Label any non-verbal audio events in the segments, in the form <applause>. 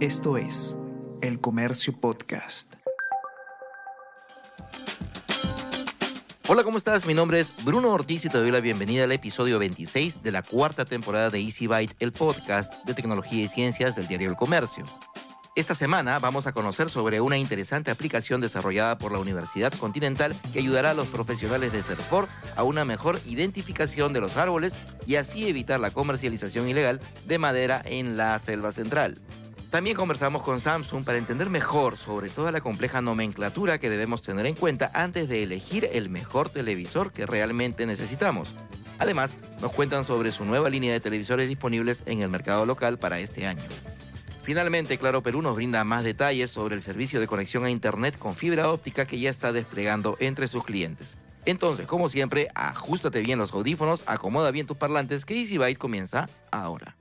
Esto es El Comercio Podcast. Hola, ¿cómo estás? Mi nombre es Bruno Ortiz y te doy la bienvenida al episodio 26 de la cuarta temporada de Easy Byte, el podcast de tecnología y ciencias del diario El Comercio. Esta semana vamos a conocer sobre una interesante aplicación desarrollada por la Universidad Continental que ayudará a los profesionales de Serfor a una mejor identificación de los árboles y así evitar la comercialización ilegal de madera en la selva central. También conversamos con Samsung para entender mejor sobre toda la compleja nomenclatura que debemos tener en cuenta antes de elegir el mejor televisor que realmente necesitamos. Además, nos cuentan sobre su nueva línea de televisores disponibles en el mercado local para este año. Finalmente, Claro Perú nos brinda más detalles sobre el servicio de conexión a Internet con fibra óptica que ya está desplegando entre sus clientes. Entonces, como siempre, ajustate bien los audífonos, acomoda bien tus parlantes, que Easy Byte comienza ahora.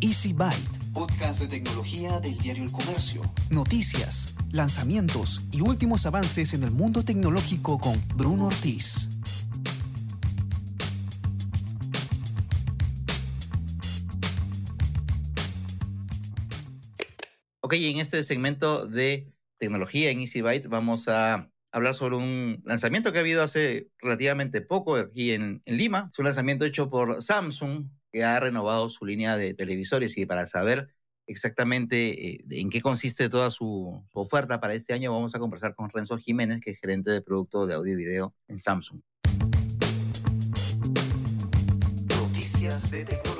Easy Byte. Podcast de tecnología del diario El Comercio. Noticias, lanzamientos y últimos avances en el mundo tecnológico con Bruno Ortiz. Ok, en este segmento de tecnología en Easy Byte vamos a hablar sobre un lanzamiento que ha habido hace relativamente poco aquí en, en Lima. Es un lanzamiento hecho por Samsung que ha renovado su línea de televisores y para saber exactamente eh, en qué consiste toda su, oferta para este año, vamos a conversar con Renzo Jiménez, que es gerente de producto de audio y video en Samsung. Noticias de.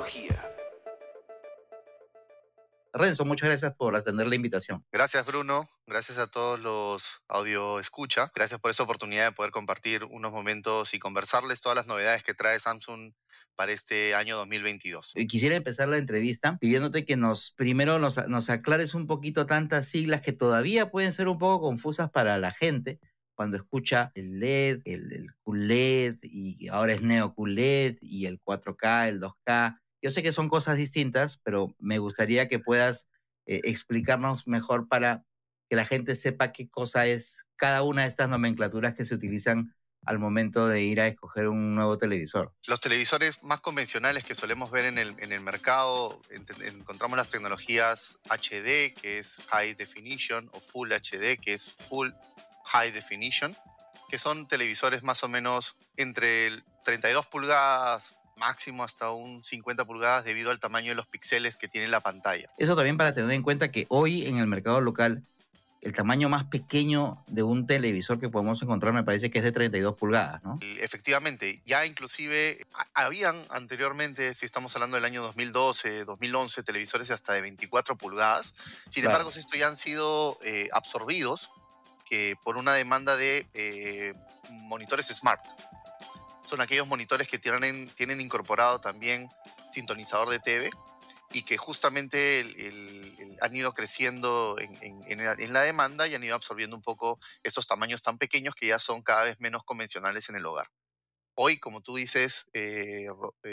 Renzo, muchas gracias por atender la invitación. Gracias, Bruno. Gracias a todos los audio escucha. Gracias por esa oportunidad de poder compartir unos momentos y conversarles todas las novedades que trae Samsung para este año 2022. Quisiera empezar la entrevista pidiéndote que nos primero nos, nos aclares un poquito tantas siglas que todavía pueden ser un poco confusas para la gente cuando escucha el LED, el, el QLED y ahora es Neo QLED y el 4K, el 2K. Yo sé que son cosas distintas, pero me gustaría que puedas eh, explicarnos mejor para que la gente sepa qué cosa es cada una de estas nomenclaturas que se utilizan al momento de ir a escoger un nuevo televisor. Los televisores más convencionales que solemos ver en el, en el mercado, encontramos las tecnologías HD, que es High Definition, o Full HD, que es Full High Definition, que son televisores más o menos entre 32 pulgadas máximo hasta un 50 pulgadas debido al tamaño de los píxeles que tiene la pantalla. Eso también para tener en cuenta que hoy en el mercado local el tamaño más pequeño de un televisor que podemos encontrar me parece que es de 32 pulgadas, ¿no? Efectivamente, ya inclusive habían anteriormente, si estamos hablando del año 2012, 2011, televisores hasta de 24 pulgadas. Sin claro. embargo, estos ya han sido eh, absorbidos que por una demanda de eh, monitores smart son aquellos monitores que tienen, tienen incorporado también sintonizador de TV y que justamente han ido creciendo en, la demanda y han ido absorbiendo un poco estos tamaños tan pequeños que ya son cada vez menos convencionales en el hogar. Hoy, como tú dices, eh,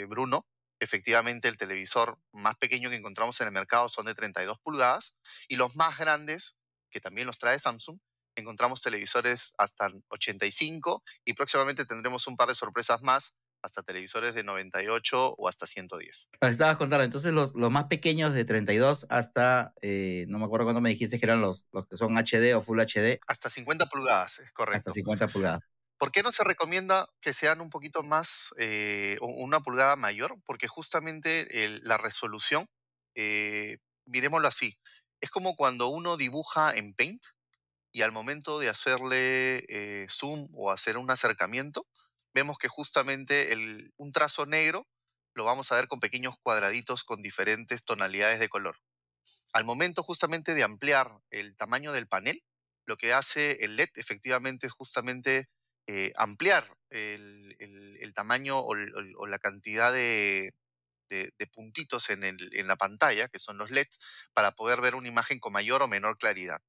Bruno, efectivamente el televisor más pequeño que encontramos en el mercado son de 32 pulgadas y los más grandes, que también los trae Samsung, encontramos televisores hasta 85 y próximamente tendremos un par de sorpresas más hasta televisores de 98 o hasta 110. Estabas contando, entonces los, los, más pequeños de 32 hasta, eh, no me acuerdo cuándo me dijiste que eran los, los que son HD o Full HD. Hasta 50 pulgadas, es correcto. Hasta 50 pulgadas. ¿Por qué no se recomienda que sean un poquito más, eh, una pulgada mayor? Porque justamente el, la resolución, eh, miremoslo así, es como cuando uno dibuja en Paint, y al momento de hacerle eh, zoom o hacer un acercamiento, vemos que justamente el, un trazo negro lo vamos a ver con pequeños cuadraditos con diferentes tonalidades de color. Al momento justamente de ampliar el tamaño del panel, lo que hace el LED efectivamente es justamente eh, ampliar el, el, tamaño o la cantidad de, de, puntitos en, en, la pantalla, que son los LEDs, para poder ver una imagen con mayor o menor claridad.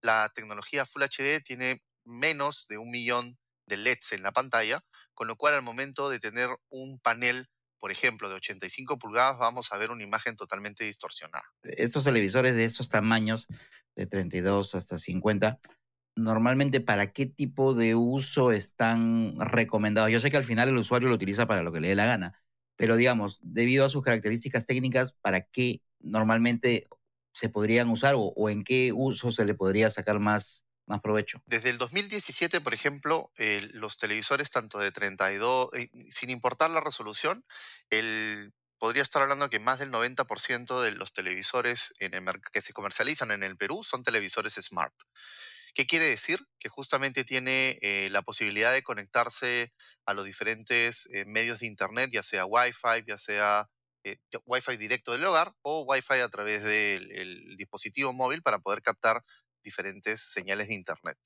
La tecnología Full HD tiene menos de un millón de LEDs en la pantalla, con lo cual al momento de tener un panel, por ejemplo, de 85 pulgadas, vamos a ver una imagen totalmente distorsionada. Estos televisores de estos tamaños, de 32 hasta 50, normalmente para qué tipo de uso están recomendados. Yo sé que al final el usuario lo utiliza para lo que le dé la gana, pero digamos, debido a sus características técnicas, ¿para qué normalmente se podrían usar o, en qué uso se le podría sacar más, más provecho? Desde el 2017, por ejemplo, los televisores tanto de 32, eh, sin importar la resolución, el, podría estar hablando que más del 90% de los televisores en el que se comercializan en el Perú son televisores smart. ¿Qué quiere decir? Que justamente tiene eh, la posibilidad de conectarse a los diferentes eh, medios de Internet, ya sea Wi-Fi, ya sea eh, Wi-Fi directo del hogar o Wi-Fi a través del el dispositivo móvil para poder captar diferentes señales de Internet.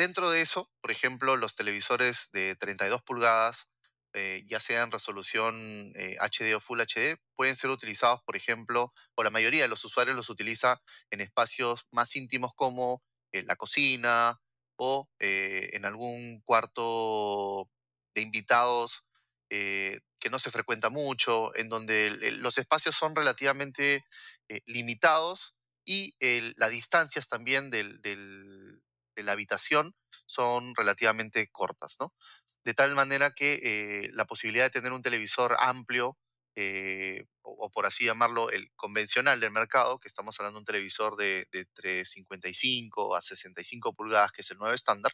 Dentro de eso, por ejemplo, los televisores de 32 pulgadas, eh, ya sea en resolución eh, HD o Full HD, pueden ser utilizados, por ejemplo, o la mayoría de los usuarios los utiliza en espacios más íntimos como eh, la cocina o eh, en algún cuarto de invitados eh, que no se frecuenta mucho, en donde los espacios son relativamente eh, limitados y el- las distancias también del- de la habitación son relativamente cortas, ¿no? De tal manera que eh, la posibilidad de tener un televisor amplio, eh, o, por así llamarlo, el convencional del mercado, que estamos hablando de un televisor de, entre 55 a 65 pulgadas, que es el nuevo estándar,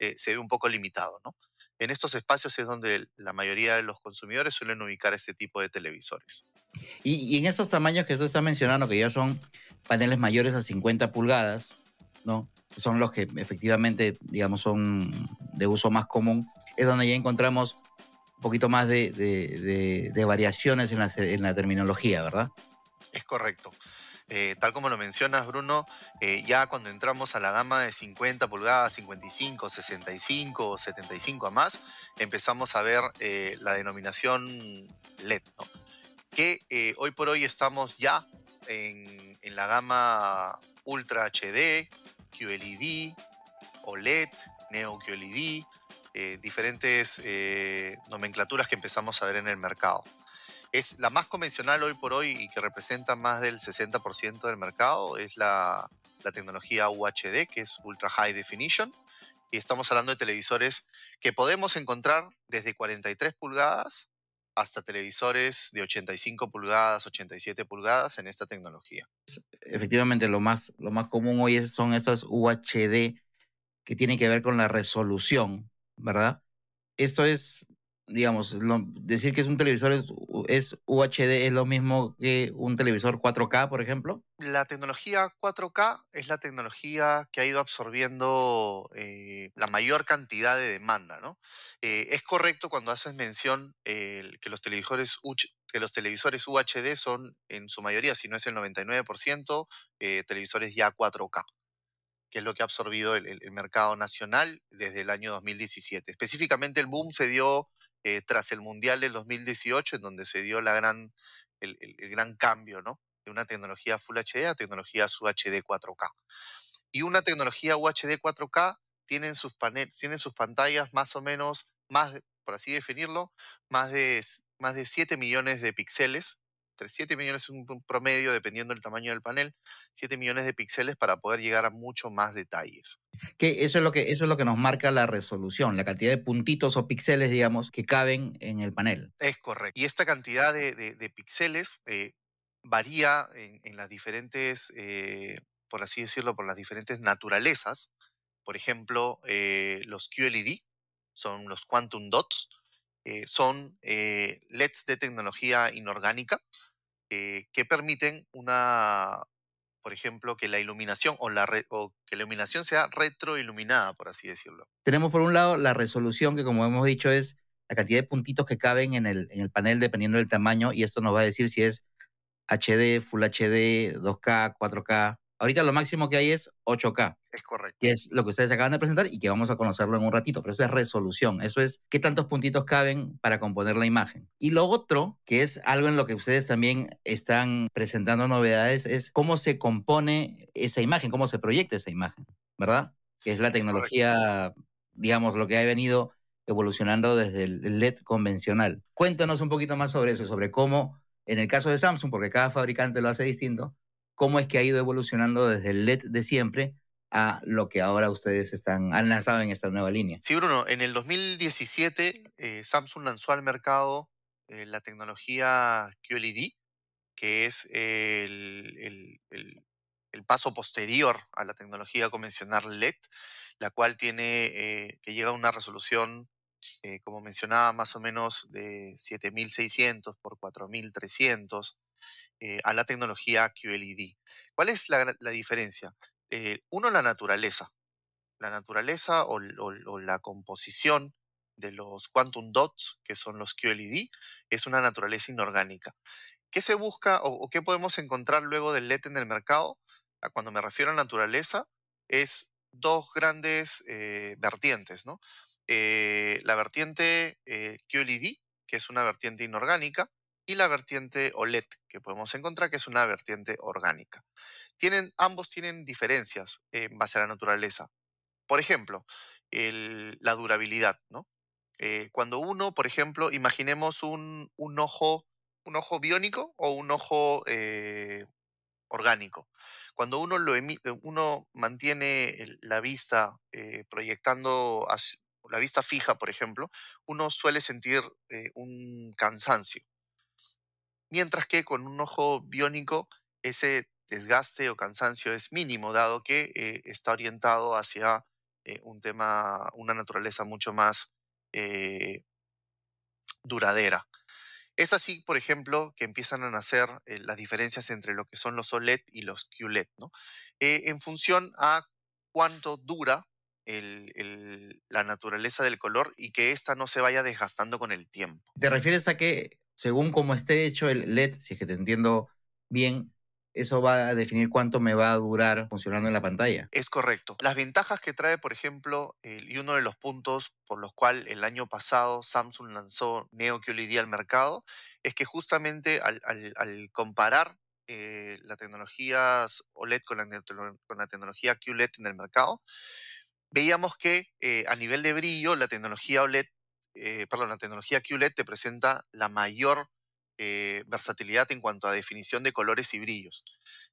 eh, se ve un poco limitado, ¿no? En estos espacios es donde la mayoría de los consumidores suelen ubicar este tipo de televisores. Y, y en esos tamaños que tú estás mencionando, que ya son paneles mayores a 50 pulgadas, ¿no? Son los que efectivamente, digamos, son de uso más común, es donde ya encontramos un poquito más de, de- variaciones en la, terminología, ¿verdad? Es correcto. Eh, tal como lo mencionas, Bruno, eh, ya cuando entramos a la gama de 50 pulgadas, 55, 65 o 75 a más, empezamos a ver eh, la denominación LED, ¿no? que hoy por hoy estamos ya en, en la gama Ultra HD, QLED, OLED, Neo QLED, eh, diferentes eh, nomenclaturas que empezamos a ver en el mercado es la más convencional hoy por hoy y que representa más del 60% del mercado, es la, la tecnología UHD, que es Ultra High Definition. Y estamos hablando de televisores que podemos encontrar desde 43 pulgadas hasta televisores de 85 pulgadas, 87 pulgadas en esta tecnología. Efectivamente, lo más, lo más común hoy son esas UHD que tienen que ver con la resolución, ¿verdad? Esto es, digamos, lo- decir que es un televisor es, UHD es lo mismo que un televisor 4K, por ejemplo. La tecnología 4K es la tecnología que ha ido absorbiendo eh, la mayor cantidad de demanda, ¿no? Eh, es correcto cuando haces mención eh, que, los televisores que los televisores UHD son en su mayoría, si no es el 99%, eh, televisores ya 4K, que es lo que ha absorbido el, el- mercado nacional desde el año 2017. Específicamente el boom se dio eh, tras el Mundial del 2018, en donde se dio la gran, el, el- el gran cambio, ¿no? de una tecnología Full HD a tecnologías UHD 4K. Y una tecnología UHD 4K tienen sus, sus pantallas más o menos, más, por así definirlo, más de, más de 7 millones de píxeles. Entre 7 millones es un promedio, dependiendo del tamaño del panel, 7 millones de píxeles para poder llegar a mucho más detalles. Que eso es lo que eso es lo que nos marca la resolución, la cantidad de puntitos o píxeles, digamos, que caben en el panel. Es correcto. Y esta cantidad de, de- de píxeles eh, varía en, en las diferentes, eh, por así decirlo, por las diferentes naturalezas. Por ejemplo, eh, los QLED son los Quantum Dots, eh, son eh, LEDs de tecnología inorgánica eh, que permiten una, por ejemplo, que la iluminación o, la re- o que la iluminación sea retroiluminada, por así decirlo. Tenemos por un lado la resolución, que como hemos dicho es la cantidad de puntitos que caben en el, en el panel dependiendo del tamaño, y esto nos va a decir si es HD, Full HD, 2K, 4K. Ahorita lo máximo que hay es 8K, Es correcto. que es lo que ustedes acaban de presentar y que vamos a conocerlo en un ratito, pero eso es resolución, eso es qué tantos puntitos caben para componer la imagen. Y lo otro, que es algo en lo que ustedes también están presentando novedades, es cómo se compone esa imagen, cómo se proyecta esa imagen, ¿verdad? Que es la tecnología, digamos, lo que ha venido evolucionando desde el LED convencional. Cuéntanos un poquito más sobre eso, sobre cómo, en el caso de Samsung, porque cada fabricante lo hace distinto, cómo es que ha ido evolucionando desde el LED de siempre a lo que ahora ustedes están, han lanzado en esta nueva línea. Sí, Bruno, en el 2017 eh, Samsung lanzó al mercado eh, la tecnología QLED, que es el, el- el- el paso posterior a la tecnología convencional LED, la cual tiene eh, que llega a una resolución, eh, como mencionaba, más o menos de 7600 por 4300 eh, a la tecnología QLED. ¿Cuál es la, diferencia? Eh, uno, la naturaleza. La naturaleza o, la composición de los quantum dots, que son los QLED, es una naturaleza inorgánica. ¿Qué se busca o, qué podemos encontrar luego del LED en el mercado? Cuando me refiero a naturaleza, es dos grandes eh, vertientes, ¿no? La vertiente eh, QLED, que es una vertiente inorgánica, y la vertiente OLED, que podemos encontrar que es una vertiente orgánica. Tienen, ambos tienen diferencias en base a la naturaleza. Por ejemplo, la durabilidad, ¿no? Eh, cuando uno, por ejemplo, imaginemos un, un ojo, un ojo biónico o un ojo eh, orgánico. Cuando uno lo eh, uno mantiene la vista proyectando la vista fija, por ejemplo, uno suele sentir un cansancio. Mientras que con un ojo biónico ese desgaste o cansancio es mínimo, dado que eh, está orientado hacia eh, un tema, una naturaleza mucho más eh, duradera. Es así, por ejemplo, que empiezan a nacer las diferencias entre lo que son los OLED y los QLED, ¿no? En función a cuánto dura la naturaleza del color y que ésta no se vaya desgastando con el tiempo. ¿Te refieres a que según cómo esté hecho el LED, si es que te entiendo bien, eso va a definir cuánto me va a durar funcionando en la pantalla? Es correcto. Las ventajas que trae, por ejemplo, y uno de los puntos por los cuales el año pasado Samsung lanzó Neo QLED al mercado, es que justamente al, comparar eh, la tecnología OLED con la, con tecnología QLED en el mercado, veíamos que eh, a nivel de brillo la tecnología OLED, eh, perdón, la tecnología QLED te presenta la mayor eh, versatilidad en cuanto a definición de colores y brillos.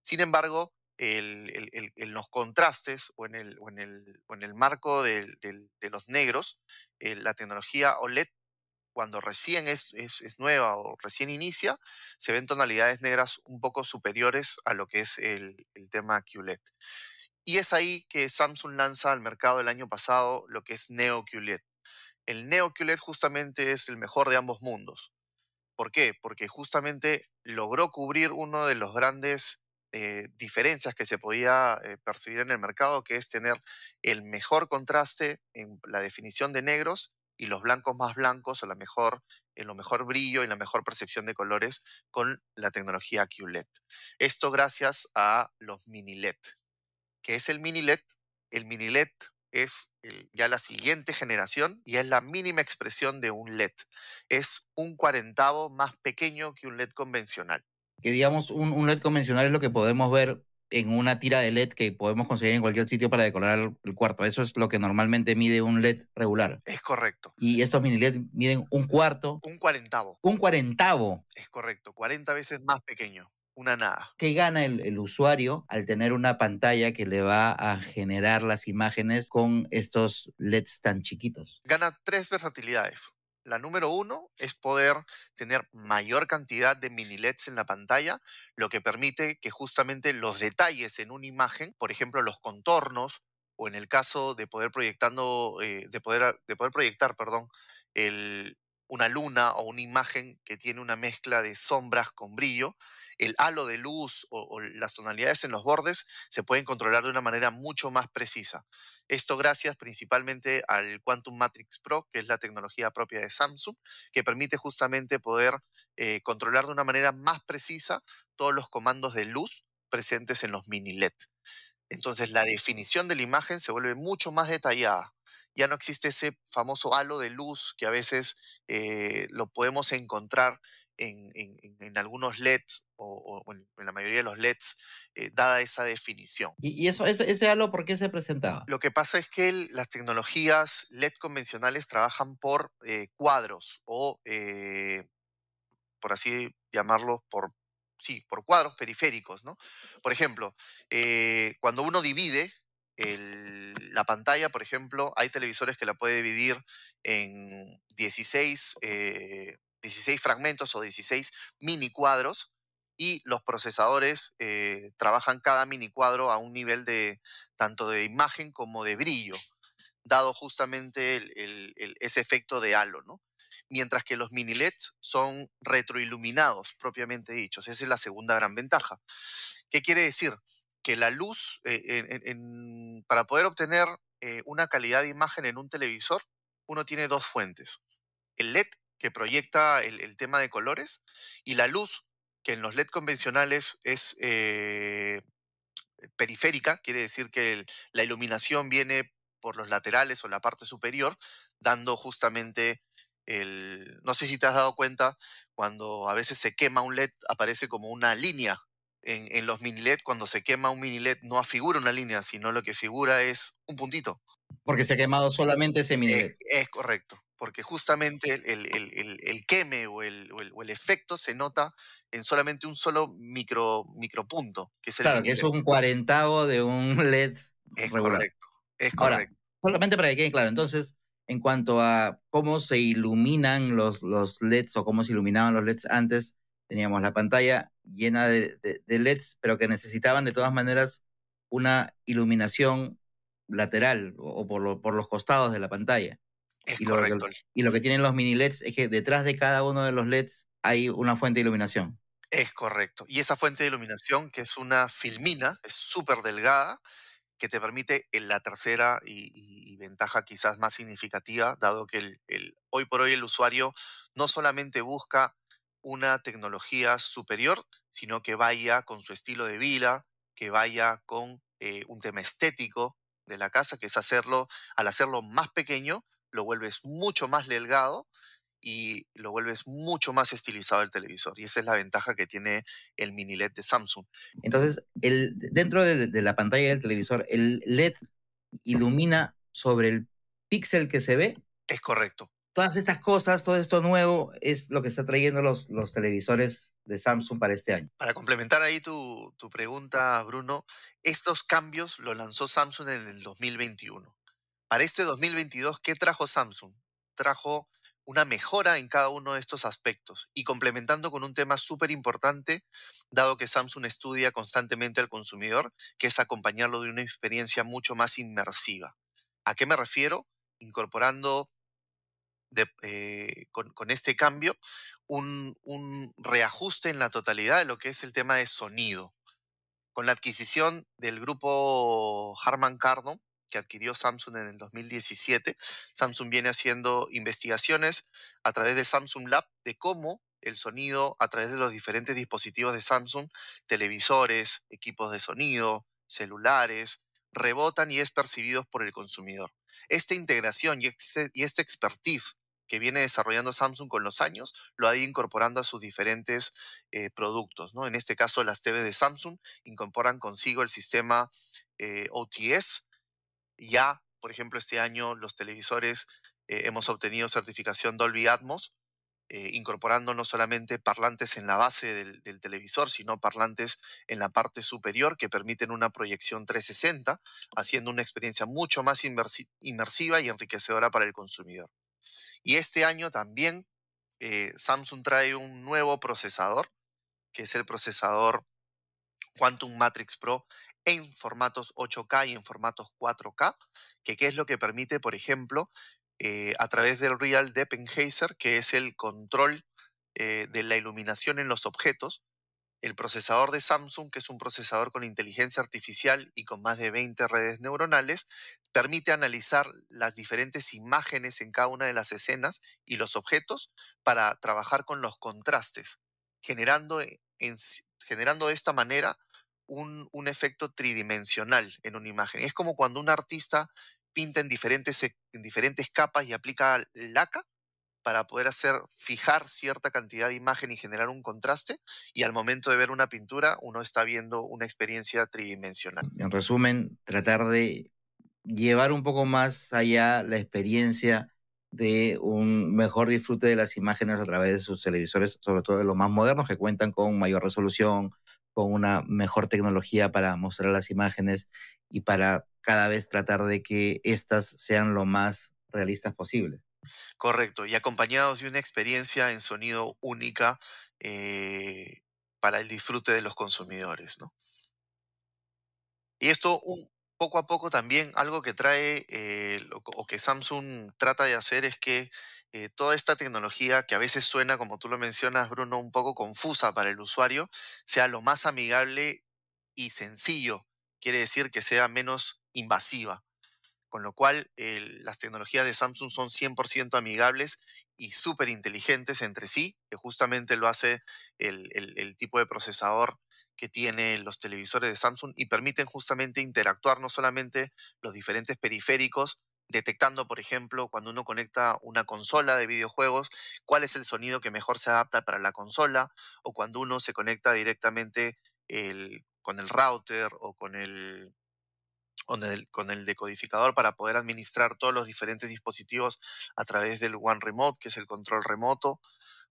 Sin embargo, en los contrastes o en el, marco de los negros, eh, la tecnología OLED, cuando recién es, es- nueva o recién inicia, se ven tonalidades negras un poco superiores a lo que es el tema QLED. Y es ahí que Samsung lanza al mercado el año pasado lo que es Neo QLED. El Neo QLED justamente es el mejor de ambos mundos. ¿Por qué? Porque justamente logró cubrir uno de los grandes eh, diferencias que se podía eh, percibir en el mercado, que es tener el mejor contraste en la definición de negros y los blancos más blancos, o la mejor, en lo mejor brillo y la mejor percepción de colores con la tecnología QLED. Esto gracias a los mini LED. ¿Qué es el mini LED? El mini LED es el- ya la siguiente generación y es la mínima expresión de un LED. Es un cuarentavo más pequeño que un LED convencional. Que digamos, un, un LED convencional es lo que podemos ver en una tira de LED que podemos conseguir en cualquier sitio para decorar el, el cuarto. Eso es lo que normalmente mide un LED regular. Es correcto. Y estos mini LED miden un cuarto, Un cuarentavo. un cuarentavo. Es correcto. 40 veces más pequeño. Una nada. ¿Qué gana el, el usuario al tener una pantalla que le va a generar las imágenes con estos LEDs tan chiquitos? Gana tres versatilidades. La número uno es poder tener mayor cantidad de mini LEDs en la pantalla, lo que permite que justamente los detalles en una imagen, por ejemplo, los contornos, o en el caso de poder proyectando, eh, de poder, de poder proyectar, perdón, el- una luna o una imagen que tiene una mezcla de sombras con brillo, el halo de luz o, o las tonalidades en los bordes se pueden controlar de una manera mucho más precisa. Esto gracias principalmente al Quantum Matrix Pro, que es la tecnología propia de Samsung, que permite justamente poder eh, controlar de una manera más precisa todos los comandos de luz presentes en los mini LED. Entonces la definición de la imagen se vuelve mucho más detallada. Ya no existe ese famoso halo de luz que a veces eh, lo podemos encontrar en, en- en- en algunos LEDs o, o en, la mayoría de los LEDs, eh, dada esa definición. ¿Y, eso, ese, ese halo por qué se presentaba? Lo que pasa es que el- las tecnologías LED convencionales trabajan por eh, cuadros o, por así llamarlos, por, sí, por cuadros periféricos, ¿no? Por ejemplo, cuando uno divide la pantalla, por ejemplo, hay televisores que la puede dividir en 16, eh, 16 fragmentos o 16 mini cuadros y los procesadores eh, trabajan cada mini cuadro a un nivel de tanto de imagen como de brillo, dado justamente ese efecto de halo, ¿no? Mientras que los mini LEDs son retroiluminados, propiamente dichos. Esa es la segunda gran ventaja. ¿Qué quiere decir? Que la luz, eh, para poder obtener eh, una calidad de imagen en un televisor, uno tiene dos fuentes. El LED, que proyecta el, tema de colores, y la luz, que en los LED convencionales es eh, periférica, quiere decir que la iluminación viene por los laterales o la parte superior, dando justamente el... No sé si te has dado cuenta, cuando a veces se quema un LED, aparece como una línea en, los mini LED, cuando se quema un mini LED, no afigura una línea, sino lo que figura es un puntito. Porque se ha quemado solamente ese mini LED. Es, correcto, porque justamente el, queme o, el, efecto se nota en solamente un solo micro, micropunto, que es el Claro, que es un cuarentavo de un <laughs> LED. Es correcto, es correcto. solamente para que quede claro, entonces, en cuanto a cómo se iluminan los, los LEDs o cómo se iluminaban los LEDs antes, teníamos la pantalla llena de, LEDs, pero que necesitaban de todas maneras una iluminación lateral o, por, por, los costados de la pantalla. Es y correcto. Lo que, y lo que tienen los mini LEDs es que detrás de cada uno de los LEDs hay una fuente de iluminación. Es correcto. Y esa fuente de iluminación, que es una filmina, es súper delgada, que te permite en la tercera y, ventaja quizás más significativa, dado que el, hoy por hoy el usuario no solamente busca una tecnología superior, sino que vaya con su estilo de vida, que vaya con eh, un tema estético de la casa, que es hacerlo, al hacerlo más pequeño, lo vuelves mucho más delgado y lo vuelves mucho más estilizado el televisor. Y esa es la ventaja que tiene el mini LED de Samsung. Entonces, el, dentro de, de la pantalla del televisor, ¿el LED ilumina sobre el píxel que se ve? Es correcto todas estas cosas, todo esto nuevo es lo que está trayendo los, los televisores de Samsung para este año. Para complementar ahí tu, tu pregunta, Bruno, estos cambios los lanzó Samsung en el 2021. Para este 2022, ¿qué trajo Samsung? Trajo una mejora en cada uno de estos aspectos y complementando con un tema súper importante, dado que Samsung estudia constantemente al consumidor, que es acompañarlo de una experiencia mucho más inmersiva. ¿A qué me refiero? Incorporando eh, con, este cambio un, reajuste en la totalidad de lo que es el tema de sonido. Con la adquisición del grupo Harman Kardon, que adquirió Samsung en el 2017, Samsung viene haciendo investigaciones a través de Samsung Lab de cómo el sonido a través de los diferentes dispositivos de Samsung, televisores, equipos de sonido, celulares, rebotan y es percibido por el consumidor. Esta integración y este, y este expertise que viene desarrollando Samsung con los años, lo ha ido incorporando a sus diferentes eh, productos. ¿no? En este caso, las TV de Samsung incorporan consigo el sistema eh, OTS. Ya, por ejemplo, este año los televisores eh, hemos obtenido certificación Dolby Atmos, incorporando no solamente parlantes en la base del, del, televisor, sino parlantes en la parte superior que permiten una proyección 360, haciendo una experiencia mucho más inmersiva y enriquecedora para el consumidor. Y este año también eh, Samsung trae un nuevo procesador, que es el procesador Quantum Matrix Pro en formatos 8K y en formatos 4K, que qué es lo que permite, por ejemplo, eh, a través del Real Depenhazer, que es el control eh, de la iluminación en los objetos, el procesador de Samsung, que es un procesador con inteligencia artificial y con más de 20 redes neuronales, permite analizar las diferentes imágenes en cada una de las escenas y los objetos para trabajar con los contrastes, generando, e, generando de esta manera un, un, efecto tridimensional en una imagen. Es como cuando un artista pinta en diferentes, en diferentes capas y aplica laca para poder hacer, fijar cierta cantidad de imagen y generar un contraste, y al momento de ver una pintura uno está viendo una experiencia tridimensional. En resumen, tratar de llevar un poco más allá la experiencia de un mejor disfrute de las imágenes a través de sus televisores, sobre todo de los más modernos, que cuentan con mayor resolución, con una mejor tecnología para mostrar las imágenes y para cada vez tratar de que éstas sean lo más realistas posible. Correcto, y acompañados de una experiencia en sonido única, eh, para el disfrute de los consumidores. ¿no? Y esto poco a poco también algo que trae eh, o que Samsung trata de hacer es que eh, toda esta tecnología que a veces suena, como tú lo mencionas, Bruno, un poco confusa para el usuario, sea lo más amigable y sencillo. Quiere decir que sea menos invasiva. Con lo cual, las tecnologías de Samsung son 100% amigables y súper inteligentes entre sí, que justamente lo hace el, el tipo de procesador que tienen los televisores de Samsung y permiten justamente interactuar no solamente los diferentes periféricos, detectando, por ejemplo, cuando uno conecta una consola de videojuegos, cuál es el sonido que mejor se adapta para la consola, o cuando uno se conecta directamente con el router o con el, con el, con el decodificador para poder administrar todos los diferentes dispositivos a través del One Remote, que es el control remoto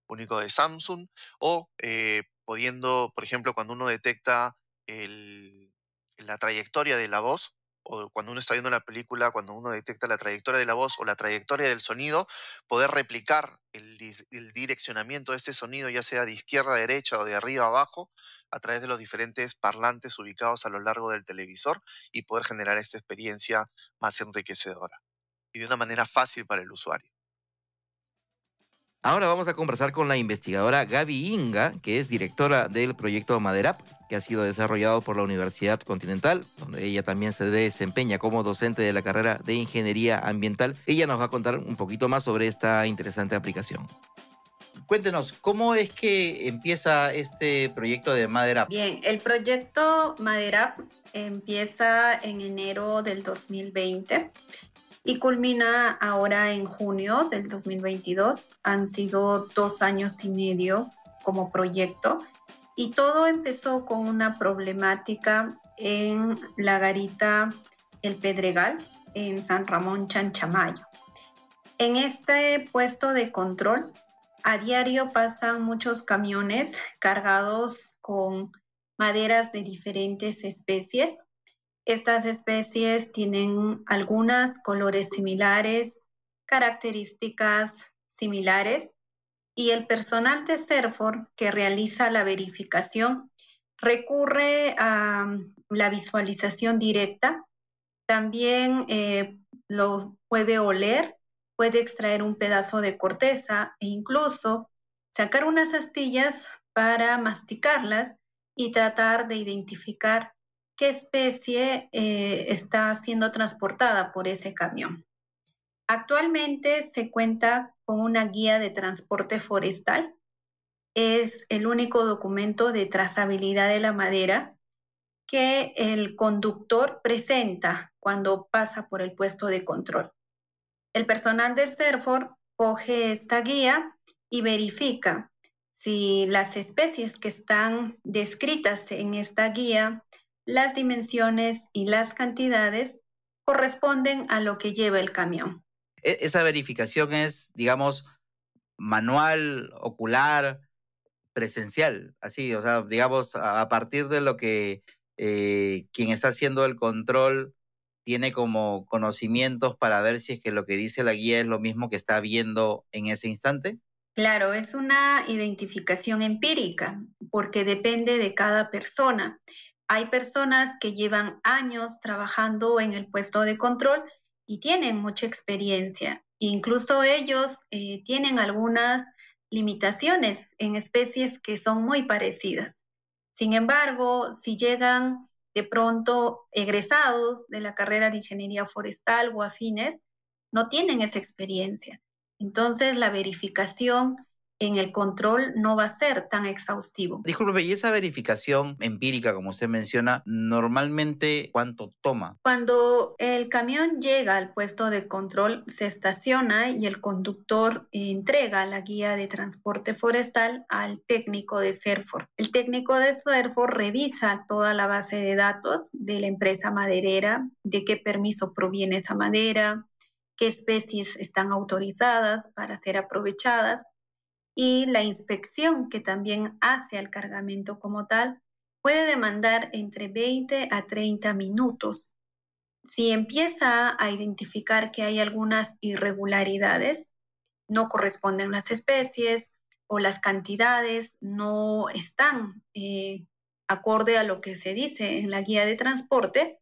único de Samsung, o eh, pudiendo, por ejemplo, cuando uno detecta la trayectoria de la voz, o cuando uno está viendo la película, cuando uno detecta la trayectoria de la voz o la trayectoria del sonido, poder replicar el, direccionamiento de ese sonido, ya sea de izquierda a derecha o de arriba a abajo, a través de los diferentes parlantes ubicados a lo largo del televisor y poder generar esta experiencia más enriquecedora y de una manera fácil para el usuario. Ahora vamos a conversar con la investigadora Gaby Inga, que es directora del proyecto Maderap, que ha sido desarrollado por la Universidad Continental, donde ella también se desempeña como docente de la carrera de Ingeniería Ambiental. Ella nos va a contar un poquito más sobre esta interesante aplicación. Cuéntenos, ¿cómo es que empieza este proyecto de Maderap? Bien, el proyecto Maderap empieza en enero del 2020 y culmina ahora en junio del 2022. Han sido dos años y medio como proyecto y todo empezó con una problemática en la garita El Pedregal, en San Ramón Chanchamayo. En este puesto de control, a diario pasan muchos camiones cargados con maderas de diferentes especies estas especies tienen algunas colores similares, características similares y el personal de Serfor que realiza la verificación recurre a la visualización directa. También eh, lo puede oler, puede extraer un pedazo de corteza e incluso sacar unas astillas para masticarlas y tratar de identificar qué especie eh, está siendo transportada por ese camión. Actualmente se cuenta con una guía de transporte forestal. Es el único documento de trazabilidad de la madera que el conductor presenta cuando pasa por el puesto de control. El personal del CERFOR coge esta guía y verifica si las especies que están descritas en esta guía las dimensiones y las cantidades corresponden a lo que lleva el camión. E, esa verificación es, digamos, manual, ocular, presencial, así, o sea, digamos, a partir de lo que eh, quien está haciendo el control tiene como conocimientos para ver si es que lo que dice la guía es lo mismo que está viendo en ese instante? Claro, es una identificación empírica porque depende de cada persona. Hay personas que llevan años trabajando en el puesto de control y tienen mucha experiencia. Incluso ellos eh, tienen algunas limitaciones en especies que son muy parecidas. Sin embargo, si llegan de pronto egresados de la carrera de ingeniería forestal o afines, no tienen esa experiencia. Entonces, la verificación en el control no va a ser tan exhaustivo. Disculpe, ¿y esa verificación empírica, como usted menciona, normalmente cuánto toma? Cuando el camión llega al puesto de control, se estaciona y el conductor entrega la guía de transporte forestal al técnico de CERFOR. El técnico de CERFOR revisa toda la base de datos de la empresa maderera, de qué permiso proviene esa madera, qué especies están autorizadas para ser aprovechadas y la inspección que también hace al cargamento como tal puede demandar entre 20 a 30 minutos. Si empieza a identificar que hay algunas irregularidades, no corresponden las especies o las cantidades no están eh, acorde a lo que se dice en la guía de transporte,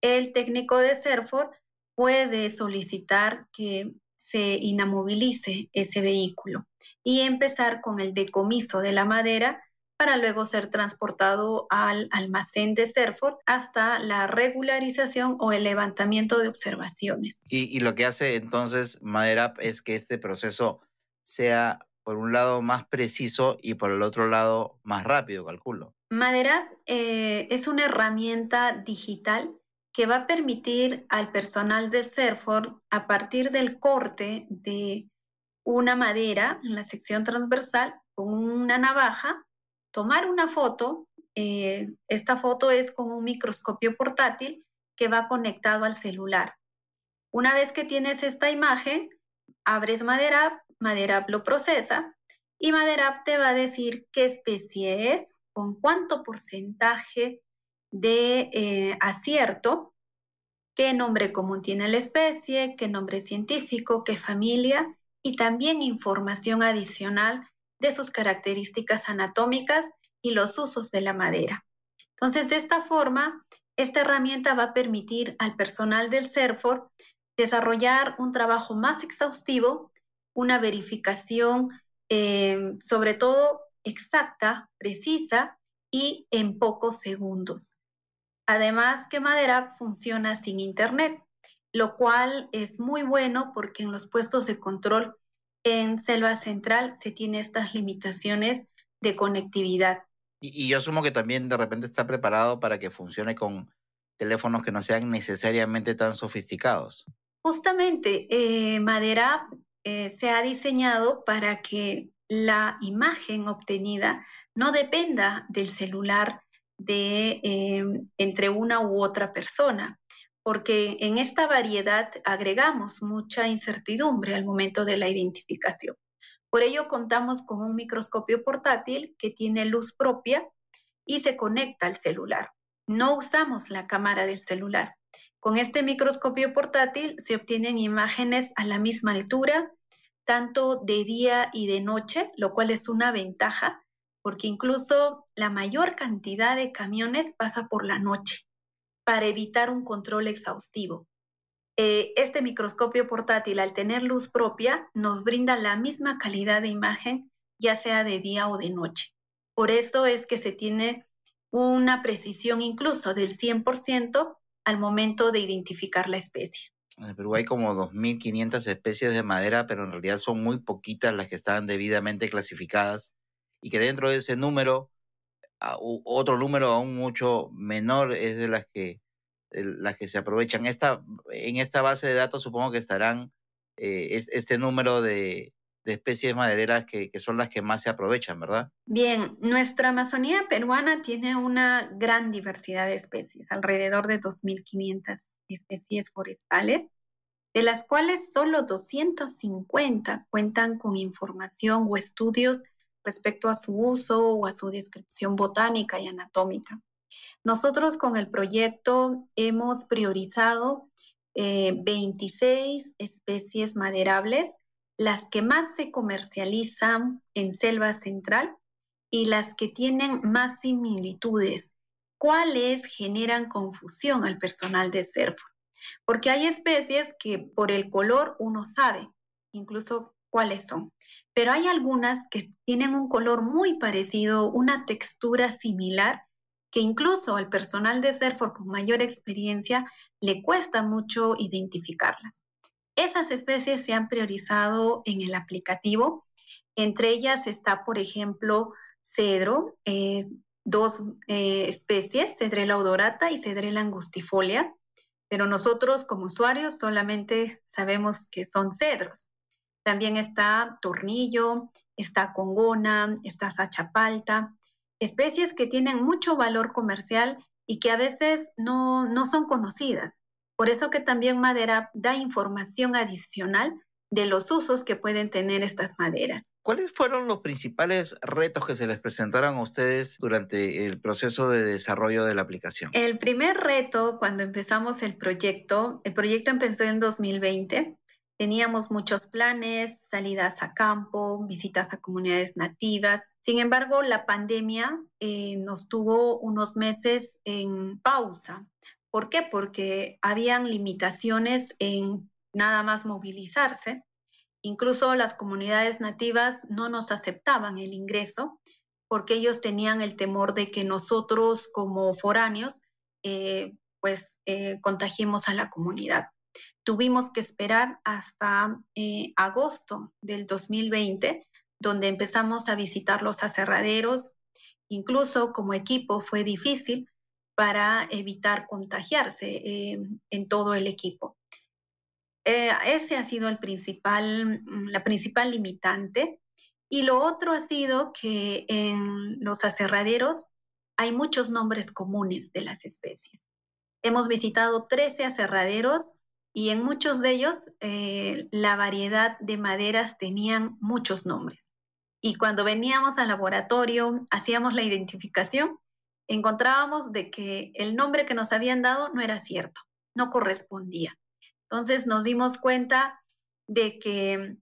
el técnico de Serford puede solicitar que se inamovilice ese vehículo y empezar con el decomiso de la madera para luego ser transportado al almacén de Serford hasta la regularización o el levantamiento de observaciones. Y, y lo que hace entonces Madera es que este proceso sea por un lado más preciso y por el otro lado más rápido, calculo. Madera eh, es una herramienta digital que va a permitir al personal de Serford, a partir del corte de una madera en la sección transversal con una navaja, tomar una foto. Eh, esta foto es con un microscopio portátil que va conectado al celular. Una vez que tienes esta imagen, abres Madera, Madera lo procesa y Madera te va a decir qué especie es, con cuánto porcentaje de eh, acierto, qué nombre común tiene la especie, qué nombre científico, qué familia y también información adicional de sus características anatómicas y los usos de la madera. Entonces, de esta forma, esta herramienta va a permitir al personal del CERFOR desarrollar un trabajo más exhaustivo una verificación eh, sobre todo exacta, precisa y en pocos segundos. Además que Madera funciona sin internet, lo cual es muy bueno porque en los puestos de control en Selva Central se tiene estas limitaciones de conectividad. Y, yo asumo que también de repente está preparado para que funcione con teléfonos que no sean necesariamente tan sofisticados. Justamente, eh, Madera eh, se ha diseñado para que la imagen obtenida no dependa del celular de eh, entre una u otra persona, porque en esta variedad agregamos mucha incertidumbre al momento de la identificación. Por ello contamos con un microscopio portátil que tiene luz propia y se conecta al celular. No usamos la cámara del celular. Con este microscopio portátil se obtienen imágenes a la misma altura, tanto de día y de noche, lo cual es una ventaja, porque incluso la mayor cantidad de camiones pasa por la noche para evitar un control exhaustivo. Eh, este microscopio portátil, al tener luz propia, nos brinda la misma calidad de imagen, ya sea de día o de noche. Por eso es que se tiene una precisión incluso del 100% al momento de identificar la especie. En el Perú hay como 2.500 especies de madera, pero en realidad son muy poquitas las que están debidamente clasificadas y que dentro de ese número, otro número aún mucho menor es de las que, las que se aprovechan. Esta, en esta base de datos supongo que estarán eh, este número de, de especies madereras que, que, son las que más se aprovechan, ¿verdad? Bien, nuestra Amazonía peruana tiene una gran diversidad de especies, alrededor de 2.500 especies forestales, de las cuales solo 250 cuentan con información o estudios respecto a su uso o a su descripción botánica y anatómica. Nosotros con el proyecto hemos priorizado eh, 26 especies maderables las que más se comercializan en selva central y las que tienen más similitudes. ¿Cuáles generan confusión al personal de CERFO? Porque hay especies que por el color uno sabe incluso cuáles son, pero hay algunas que tienen un color muy parecido, una textura similar, que incluso al personal de CERFOR con mayor experiencia le cuesta mucho identificarlas. Esas especies se han priorizado en el aplicativo. Entre ellas está, por ejemplo, cedro, eh, dos eh, especies, Cedrela odorata y Cedrela angustifolia, pero nosotros como usuarios solamente sabemos que son cedros. También está tornillo, está congona, está sachapalta, especies que tienen mucho valor comercial y que a veces no, no son conocidas. Por eso que también Madera da información adicional de los usos que pueden tener estas maderas. ¿Cuáles fueron los principales retos que se les presentaron a ustedes durante el proceso de desarrollo de la aplicación? El primer reto, cuando empezamos el proyecto, el proyecto empezó en 2020, Teníamos muchos planes, salidas a campo, visitas a comunidades nativas. Sin embargo, la pandemia eh, nos tuvo unos meses en pausa. ¿Por qué? Porque habían limitaciones en nada más movilizarse. Incluso las comunidades nativas no nos aceptaban el ingreso porque ellos tenían el temor de que nosotros como foráneos eh, pues eh, contagiemos a la comunidad tuvimos que esperar hasta eh, agosto del 2020, donde empezamos a visitar los aserraderos. Incluso como equipo fue difícil para evitar contagiarse eh, en todo el equipo. Eh, ese ha sido el principal, la principal limitante. Y lo otro ha sido que en los aserraderos hay muchos nombres comunes de las especies. Hemos visitado 13 aserraderos y en muchos de ellos eh, la variedad de maderas tenían muchos nombres. Y cuando veníamos al laboratorio, hacíamos la identificación, encontrábamos de que el nombre que nos habían dado no era cierto, no correspondía. Entonces nos dimos cuenta de que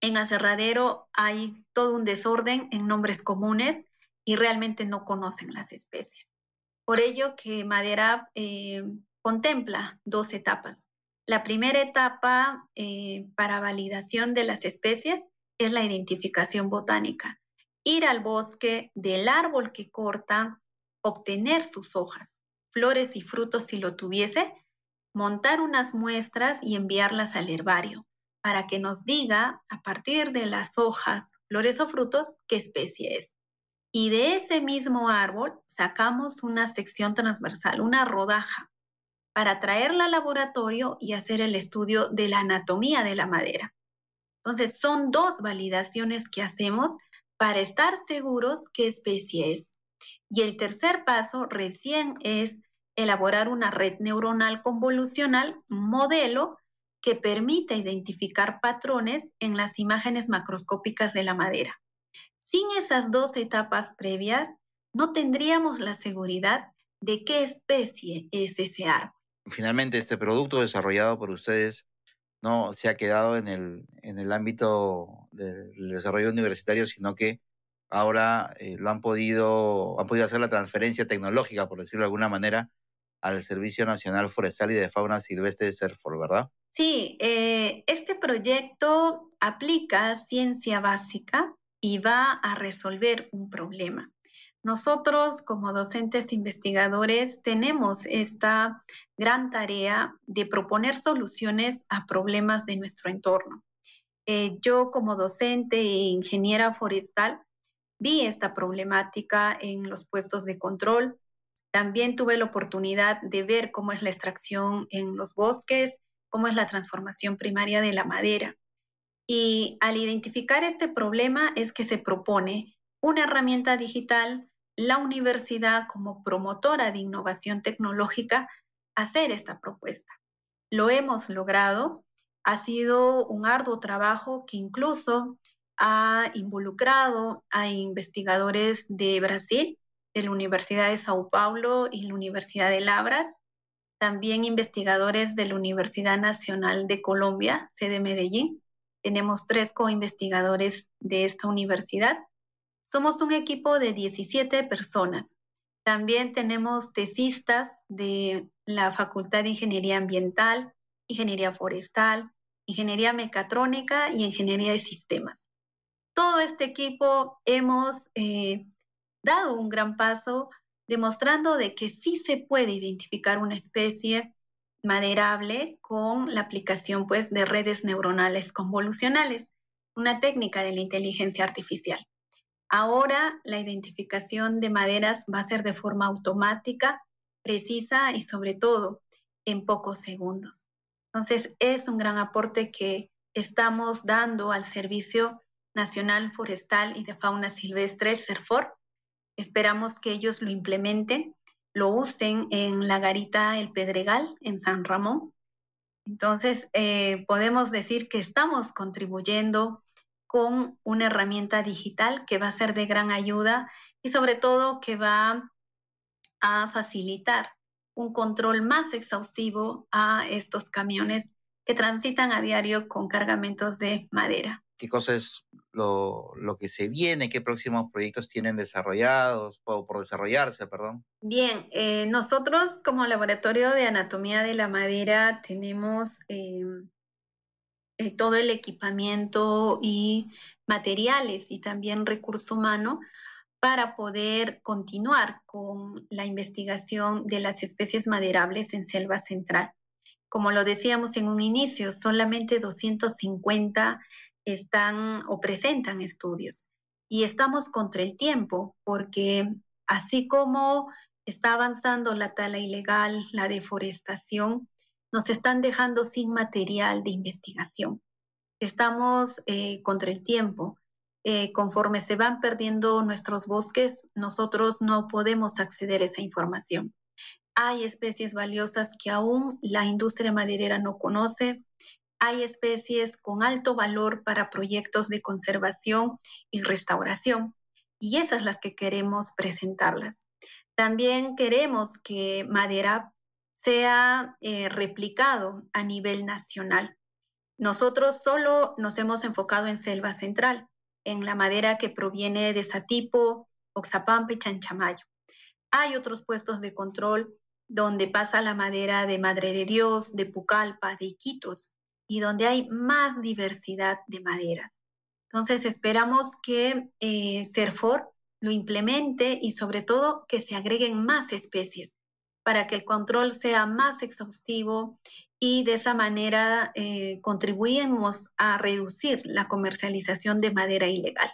en aserradero hay todo un desorden en nombres comunes y realmente no conocen las especies. Por ello que Madera eh, contempla dos etapas. La primera etapa eh, para validación de las especies es la identificación botánica. Ir al bosque del árbol que corta, obtener sus hojas, flores y frutos si lo tuviese, montar unas muestras y enviarlas al herbario para que nos diga a partir de las hojas, flores o frutos qué especie es. Y de ese mismo árbol sacamos una sección transversal, una rodaja, para traerla al laboratorio y hacer el estudio de la anatomía de la madera. Entonces, son dos validaciones que hacemos para estar seguros qué especie es. Y el tercer paso recién es elaborar una red neuronal convolucional, modelo que permita identificar patrones en las imágenes macroscópicas de la madera. Sin esas dos etapas previas, no tendríamos la seguridad de qué especie es ese árbol finalmente este producto desarrollado por ustedes no se ha quedado en el, en el ámbito del desarrollo universitario, sino que ahora eh, lo han podido, han podido hacer la transferencia tecnológica, por decirlo de alguna manera, al Servicio Nacional Forestal y de Fauna Silvestre de CERFOR, ¿verdad? Sí, eh, este proyecto aplica ciencia básica y va a resolver un problema. Nosotros como docentes investigadores tenemos esta gran tarea de proponer soluciones a problemas de nuestro entorno. Eh, yo como docente e ingeniera forestal vi esta problemática en los puestos de control. También tuve la oportunidad de ver cómo es la extracción en los bosques, cómo es la transformación primaria de la madera. Y al identificar este problema es que se propone una herramienta digital la universidad como promotora de innovación tecnológica hacer esta propuesta. Lo hemos logrado. Ha sido un arduo trabajo que incluso ha involucrado a investigadores de Brasil, de la Universidad de Sao Paulo y la Universidad de Labras, también investigadores de la Universidad Nacional de Colombia, sede Medellín. Tenemos tres co-investigadores de esta universidad somos un equipo de 17 personas. También tenemos tesistas de la Facultad de Ingeniería Ambiental, Ingeniería Forestal, Ingeniería Mecatrónica y Ingeniería de Sistemas. Todo este equipo hemos eh, dado un gran paso demostrando de que sí se puede identificar una especie maderable con la aplicación pues, de redes neuronales convolucionales, una técnica de la inteligencia artificial. Ahora la identificación de maderas va a ser de forma automática, precisa y sobre todo en pocos segundos. Entonces es un gran aporte que estamos dando al Servicio Nacional Forestal y de Fauna Silvestre, CERFOR. Esperamos que ellos lo implementen, lo usen en la garita El Pedregal, en San Ramón. Entonces, eh, podemos decir que estamos contribuyendo con una herramienta digital que va a ser de gran ayuda y sobre todo que va a facilitar un control más exhaustivo a estos camiones que transitan a diario con cargamentos de madera. ¿Qué cosa es lo, lo que se viene? ¿Qué próximos proyectos tienen desarrollados o por desarrollarse, perdón? Bien, eh, nosotros como Laboratorio de Anatomía de la Madera tenemos eh, eh, todo el equipamiento y materiales y también recurso humano para poder continuar con la investigación de las especies maderables en selva central. Como lo decíamos en un inicio, solamente 250 están o presentan estudios. Y estamos contra el tiempo porque así como está avanzando la tala ilegal, la deforestación, nos están dejando sin material de investigación. Estamos eh, contra el tiempo. Eh, conforme se van perdiendo nuestros bosques, nosotros no podemos acceder a esa información. Hay especies valiosas que aún la industria maderera no conoce, hay especies con alto valor para proyectos de conservación y restauración y esas las que queremos presentarlas. También queremos que madera sea eh, replicado a nivel nacional. Nosotros solo nos hemos enfocado en selva central, en la madera que proviene de Satipo, Oxapampa y Chanchamayo. Hay otros puestos de control donde pasa la madera de Madre de Dios, de Pucallpa, de Iquitos, y donde hay más diversidad de maderas. Entonces esperamos que eh, CERFOR lo implemente y sobre todo que se agreguen más especies para que el control sea más exhaustivo y de esa manera eh, contribuimos a reducir la comercialización de madera ilegal.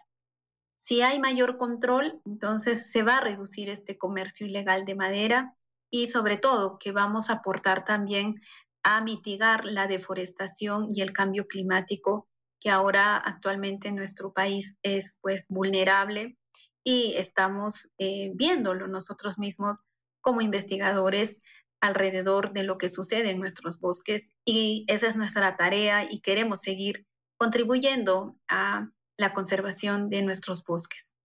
Si hay mayor control, entonces se va a reducir este comercio ilegal de madera y sobre todo que vamos a aportar también a mitigar la deforestación y el cambio climático que ahora actualmente en nuestro país es pues vulnerable y estamos eh, viéndolo nosotros mismos como investigadores alrededor de lo que sucede en nuestros bosques y esa es nuestra tarea y queremos seguir contribuyendo a la conservación de nuestros bosques.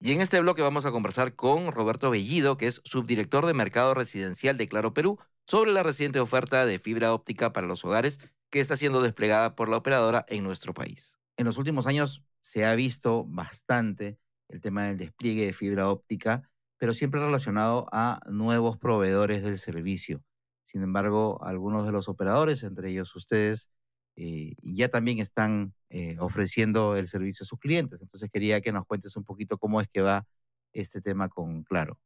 Y en este bloque vamos a conversar con Roberto Bellido, que es subdirector de Mercado Residencial de Claro Perú, sobre la reciente oferta de fibra óptica para los hogares que está siendo desplegada por la operadora en nuestro país. En los últimos años se ha visto bastante el tema del despliegue de fibra óptica, pero siempre relacionado a nuevos proveedores del servicio. Sin embargo, algunos de los operadores, entre ellos ustedes, eh, ya también están eh, ofreciendo el servicio a sus clientes. Entonces quería que nos cuentes un poquito cómo es que va este tema con Claro.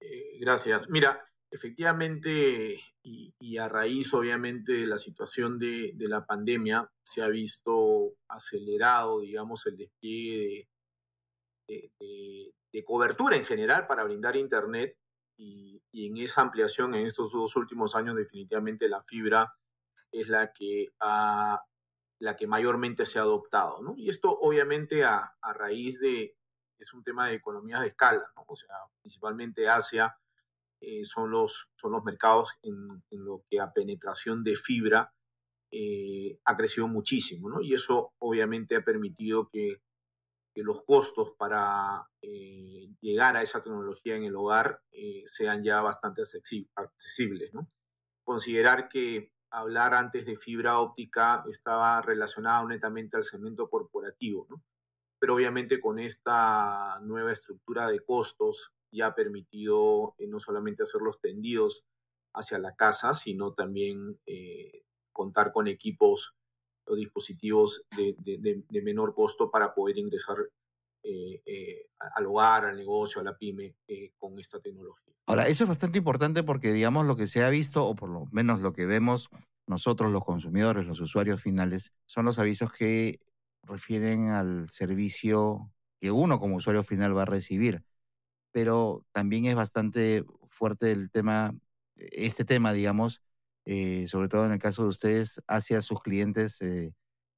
Eh, gracias. Mira, Efectivamente, y, a raíz obviamente de la situación de, la pandemia, se ha visto acelerado, digamos, el despliegue de, cobertura en general para brindar Internet y, en esa ampliación en estos dos últimos años definitivamente la fibra es la que, la que mayormente se ha adoptado. Y esto obviamente a, raíz de, es un tema de economías de escala, o sea, principalmente Asia eh, son, los, son los mercados en, lo que a penetración de fibra eh, ha crecido muchísimo. Y eso obviamente ha permitido que los costos para eh, llegar a esa tecnología en el hogar sean ya bastante accesibles. Considerar que hablar antes de fibra óptica estaba relacionado netamente al segmento corporativo. Pero obviamente con esta nueva estructura de costos y ha permitido eh, no solamente hacer los tendidos hacia la casa, sino también eh, contar con equipos dispositivos de, menor costo para poder ingresar eh, al hogar, al negocio, a la pyme con esta tecnología. Ahora, eso es bastante importante porque, digamos, lo que se ha visto, o por lo menos lo que vemos nosotros, los consumidores, los usuarios finales, son los avisos que refieren al servicio que uno como usuario final va a recibir pero también es bastante fuerte el tema, este tema, digamos, eh, sobre todo en el caso de ustedes, hacia sus clientes, eh,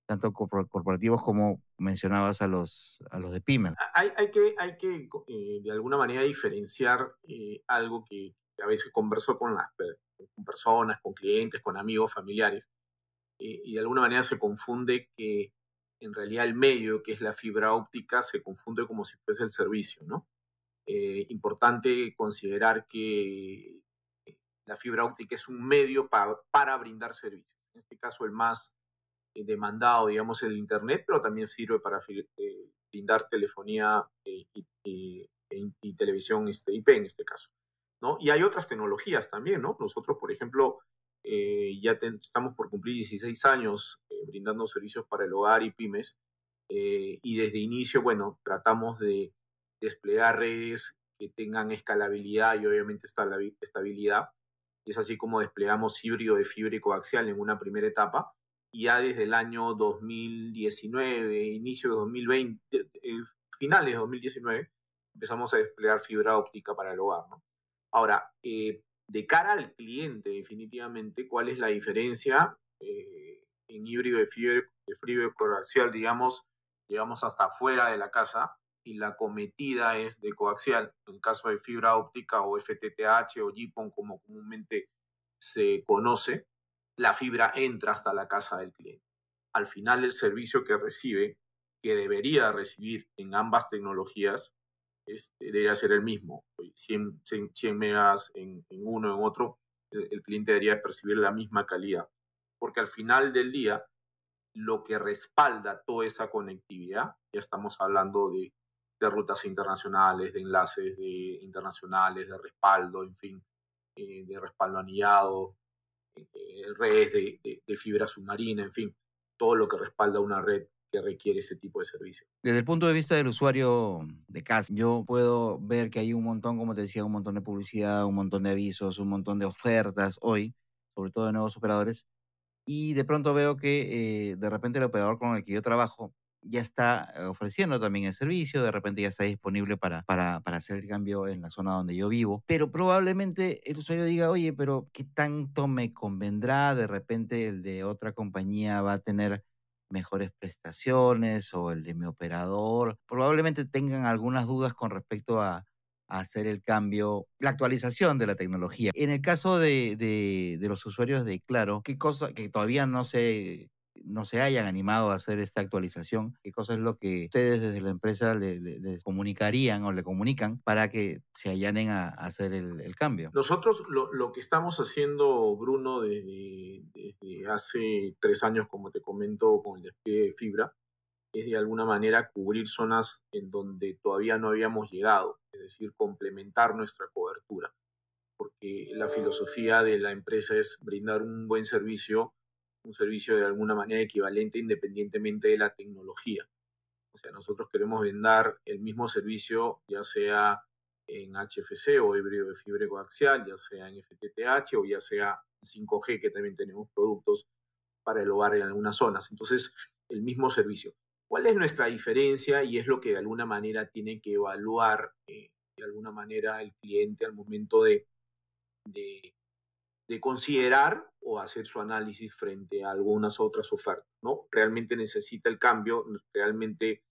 tanto corporativos como mencionabas a los, a los de pyme. Hay, hay que, hay que eh, de alguna manera diferenciar algo que, a veces converso con las personas, con clientes, con amigos, familiares, y de alguna manera se confunde que en realidad el medio, que es la fibra óptica, se confunde como si fuese el servicio, ¿no? Importante considerar que la fibra óptica es un medio para brindar servicios. En este caso, el más eh, demandado, digamos, el Internet, pero también sirve para eh, brindar telefonía y, televisión este, IP en este caso. ¿no? Y hay otras tecnologías también, ¿no? Nosotros, por ejemplo, ya estamos por cumplir 16 años brindando servicios para el hogar y pymes, y desde inicio, bueno, tratamos de desplegar redes que tengan escalabilidad y obviamente estabilidad. Y es así como desplegamos híbrido de fibra y coaxial en una primera etapa. Y ya desde el año 2019, inicio de 2020, eh, finales de 2019, empezamos a desplegar fibra óptica para el hogar. Ahora, eh, de cara al cliente, definitivamente, ¿cuál es la diferencia eh, en híbrido de fibra, de coaxial? Digamos, llegamos hasta afuera de la casa y la cometida es de coaxial. En caso de fibra óptica o FTTH o GPON, como comúnmente se conoce, la fibra entra hasta la casa del cliente. Al final, el servicio que recibe, que debería recibir en ambas tecnologías, este, debería ser el mismo. 100, 100, megas en, uno, en otro, el, el cliente debería percibir la misma calidad. Porque al final del día, lo que respalda toda esa conectividad, ya estamos hablando de de rutas internacionales, de enlaces de, internacionales, de respaldo, en fin, eh, de respaldo anillado, eh, redes de, fibra submarina, en fin, todo lo que respalda una red que requiere ese tipo de servicio. Desde el punto de vista del usuario de casa, yo puedo ver que hay un montón, como te decía, un montón de publicidad, un montón de avisos, un montón de ofertas hoy, sobre todo de nuevos operadores, y de pronto veo que eh, de repente el operador con el que yo trabajo ya está eh, ofreciendo también el servicio, de repente ya está disponible para, para, para, hacer el cambio en la zona donde yo vivo, pero probablemente el usuario diga, oye, pero ¿qué tanto me convendrá? De repente el de otra compañía va a tener mejores prestaciones o el de mi operador. Probablemente tengan algunas dudas con respecto a, hacer el cambio, la actualización de la tecnología. En el caso de, de, de, los usuarios de Claro, ¿qué cosa que todavía no se no se hayan animado a hacer esta actualización? ¿Qué cosa es lo que ustedes desde la empresa les comunicarían o le comunican para que se allanen a, hacer el, cambio? Nosotros lo, que estamos haciendo, Bruno, desde, hace tres años, como te comento, con el despliegue de fibra, es de alguna manera cubrir zonas en donde todavía no habíamos llegado, es decir, complementar nuestra cobertura, porque la filosofía de la empresa es brindar un buen servicio un servicio de alguna manera equivalente independientemente de la tecnología. O sea, nosotros queremos vender el mismo servicio, ya sea en HFC o híbrido de fibra coaxial, ya sea en FTTH o ya sea en 5G, que también tenemos productos para el hogar en algunas zonas. Entonces, el mismo servicio. ¿Cuál es nuestra diferencia? Y es lo que de alguna manera tiene que evaluar eh, de alguna manera el cliente al momento de, de considerar o hacer su análisis frente a algunas otras ofertas, ¿no? Realmente necesita el cambio, realmente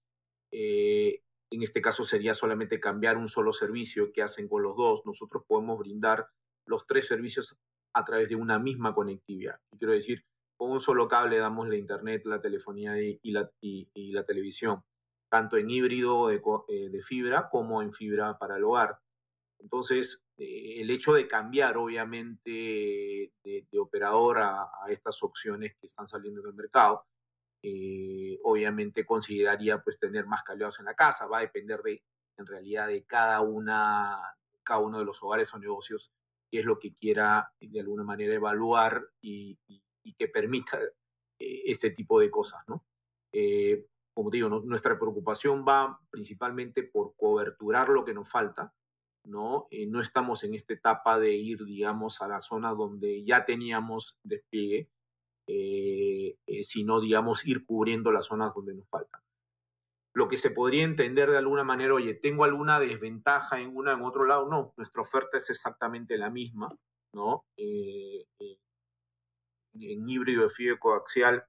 eh, en este caso sería solamente cambiar un solo servicio que hacen con los dos. Nosotros podemos brindar los tres servicios a través de una misma conectividad. quiero decir, con un solo cable damos la internet, la telefonía y, la, y, la, televisión, tanto en híbrido de, eh, de fibra como en fibra para el hogar. Entonces, eh, el hecho de cambiar, obviamente, de, operador a, estas opciones que están saliendo en el mercado, eh, obviamente consideraría pues tener más calidad en la casa. Va a depender de, en realidad, de cada una, cada uno de los hogares o negocios, qué es lo que quiera de alguna manera evaluar y, que permita eh, este tipo de cosas, ¿no? como te digo, nuestra preocupación va principalmente por coberturar lo que nos falta, ¿no? Eh, no estamos en esta etapa de ir, digamos, a la zona donde ya teníamos despliegue, eh, eh, sino, digamos, ir cubriendo las zonas donde nos faltan. Lo que se podría entender de alguna manera, oye, ¿tengo alguna desventaja en una en otro lado? No, nuestra oferta es exactamente la misma, ¿no? en híbrido de fibra coaxial,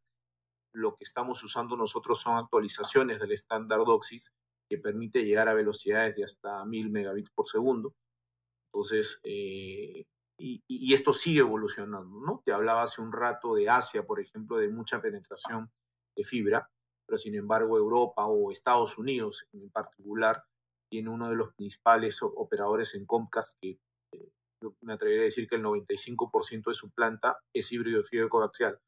lo que estamos usando nosotros son actualizaciones del estándar DOCSIS, que permite llegar a velocidades de hasta 1000 megabits por segundo. Entonces, eh, y, esto sigue evolucionando, ¿no? Te hablaba hace un rato de Asia, por ejemplo, de mucha penetración de fibra, pero sin embargo Europa o Estados Unidos en particular tiene uno de los principales operadores en Comcast que eh, me atrevería a decir que el 95% de su planta es híbrido de fibra coaxial.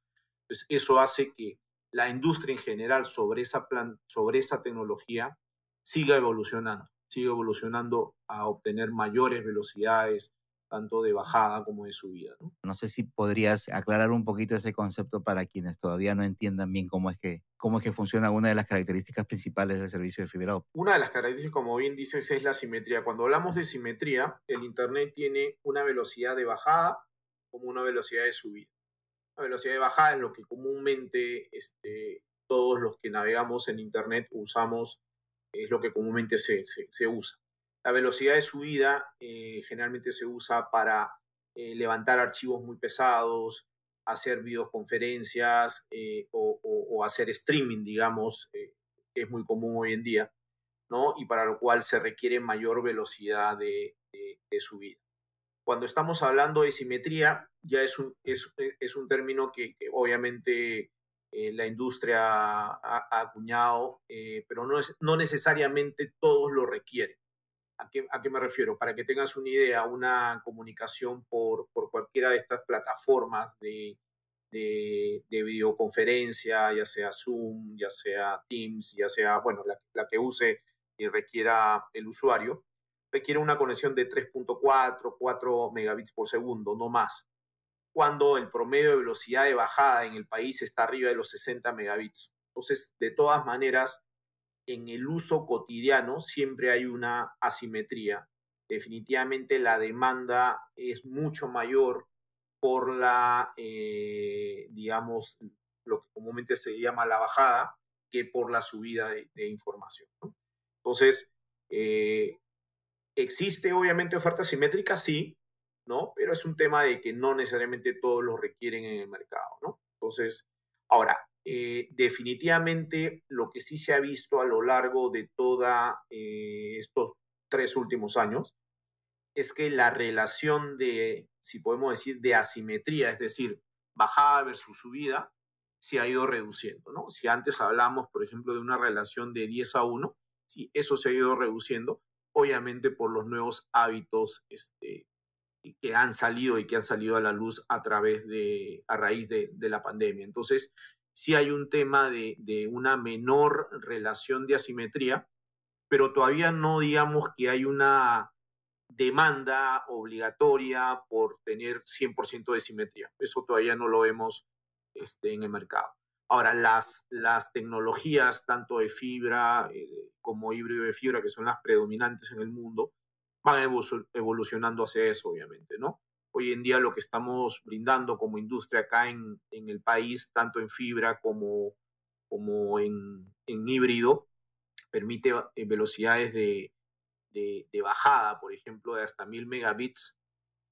Entonces, eso hace que la industria en general sobre esa, plan, sobre esa tecnología siga evolucionando, siga evolucionando a obtener mayores velocidades, tanto de bajada como de subida. ¿no? no sé si podrías aclarar un poquito ese concepto para quienes todavía no entiendan bien cómo es que, cómo es que funciona una de las características principales del servicio de fibra óptica. Una de las características, como bien dices, es la simetría. Cuando hablamos de simetría, el Internet tiene una velocidad de bajada como una velocidad de subida. La velocidad de bajada es lo que comúnmente este, todos los que navegamos en Internet usamos, es lo que comúnmente se, se, usa. La velocidad de subida eh, generalmente se usa para eh, levantar archivos muy pesados, hacer videoconferencias eh, o, hacer streaming, digamos, eh, que es muy común hoy en día, ¿no? Y para lo cual se requiere mayor velocidad de, subida. Cuando estamos hablando de simetría, ya es un, es, es un término que obviamente eh, la industria ha, acuñado, eh, pero no, es, no necesariamente todos lo requieren. ¿A qué, ¿A qué, me refiero? Para que tengas una idea, una comunicación por, por cualquiera de estas plataformas de, de, de, videoconferencia, ya sea Zoom, ya sea Teams, ya sea, bueno, la, la que use y requiera el usuario, requiere una conexión de 3.4, 4 megabits por segundo, no más, cuando el promedio de velocidad de bajada en el país está arriba de los 60 megabits. Entonces, de todas maneras, en el uso cotidiano siempre hay una asimetría. Definitivamente la demanda es mucho mayor por la, eh, digamos, lo que comúnmente se llama la bajada, que por la subida de, información. Entonces, eh, existe obviamente oferta simétrica, sí, ¿no? Pero es un tema de que no necesariamente todos lo requieren en el mercado, ¿no? Entonces, ahora, eh, definitivamente lo que sí se ha visto a lo largo de todos eh, estos tres últimos años es que la relación de, si podemos decir, de asimetría, es decir, bajada versus subida, se ha ido reduciendo, ¿no? Si antes hablamos, por ejemplo, de una relación de 10 a 1, sí, eso se ha ido reduciendo, obviamente por los nuevos hábitos este, que han salido y que han salido a la luz a través de, a raíz de, la pandemia. Entonces, sí hay un tema de, de, una menor relación de asimetría, pero todavía no digamos que hay una demanda obligatoria por tener 100% de simetría. Eso todavía no lo vemos este, en el mercado. Ahora, las, las tecnologías, tanto de fibra eh, como híbrido de fibra, que son las predominantes en el mundo, van evolucionando hacia eso, obviamente, ¿no? hoy en día lo que estamos brindando como industria acá en, el país, tanto en fibra como, en, híbrido, permite eh, velocidades de, de, bajada, por ejemplo, de hasta 1000 megabits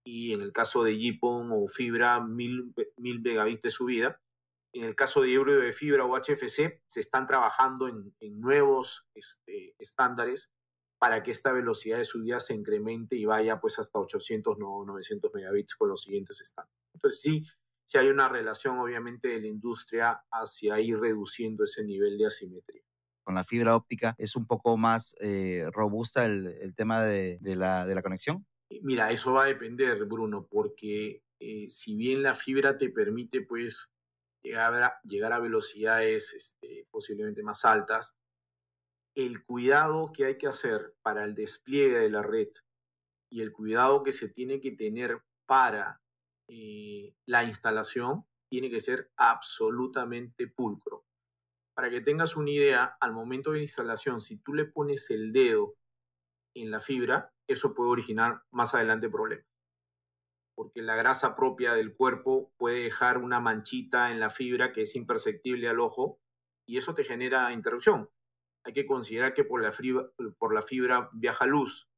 y en el caso de GPON o fibra, 1000, 1000 megabits de subida. En el caso de híbrido de fibra o HFC, se están trabajando en, en nuevos este, estándares para que esta velocidad de subida se incremente y vaya pues hasta 800 o 900 megabits con los siguientes estándares. Entonces sí, sí hay una relación obviamente de la industria hacia ir reduciendo ese nivel de asimetría. Con la fibra óptica es un poco más eh, robusta el, el tema de, de, la, de, la, conexión. Mira, eso va a depender, Bruno, porque eh, si bien la fibra te permite pues llegar a, llegar a velocidades este, posiblemente más altas, el cuidado que hay que hacer para el despliegue de la red y el cuidado que se tiene que tener para eh, la instalación tiene que ser absolutamente pulcro. Para que tengas una idea, al momento de la instalación, si tú le pones el dedo en la fibra, eso puede originar más adelante problemas. Porque la grasa propia del cuerpo puede dejar una manchita en la fibra que es imperceptible al ojo y eso te genera interrupción hay que considerar que por la, fibra, viaja luz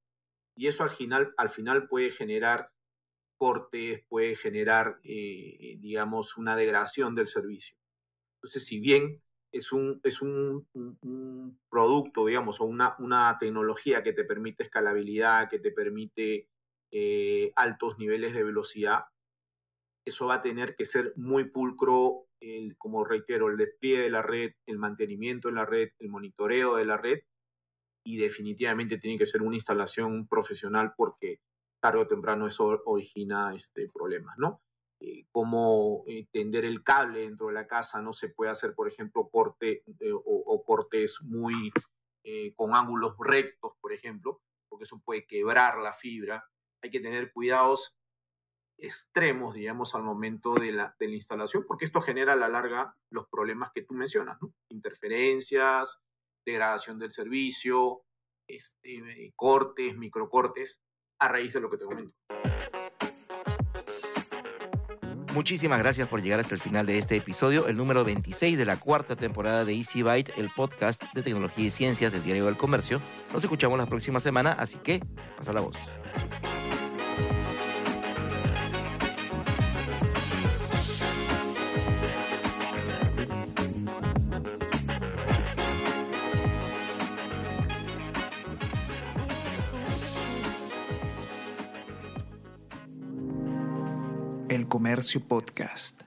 y eso al final, al final puede generar cortes, puede generar, eh, digamos, una degradación del servicio. Entonces, si bien es un, es un producto, digamos, o una, una, tecnología que te permite escalabilidad, que te permite eh, altos niveles de velocidad, eso va a tener que ser muy pulcro el, como reitero, el despliegue de la red, el mantenimiento de la red, el monitoreo de la red y definitivamente tiene que ser una instalación profesional porque tarde o temprano eso origina este, problemas, ¿no? Eh, cómo eh, tender el cable dentro de la casa, no se puede hacer, por ejemplo, corte eh, o, o, cortes muy eh, con ángulos rectos, por ejemplo, porque eso puede quebrar la fibra. Hay que tener cuidados extremos, digamos, al momento de la, de la instalación, porque esto genera a la larga los problemas que tú mencionas, ¿no? Interferencias, degradación del servicio, este, cortes, microcortes, a raíz de lo que te comento. Muchísimas gracias por llegar hasta el final de este episodio, el número 26 de la cuarta temporada de Easy Byte, el podcast de tecnología y ciencias del Diario del Comercio. Nos escuchamos la próxima semana, así que pasa la voz. Comercio Podcast.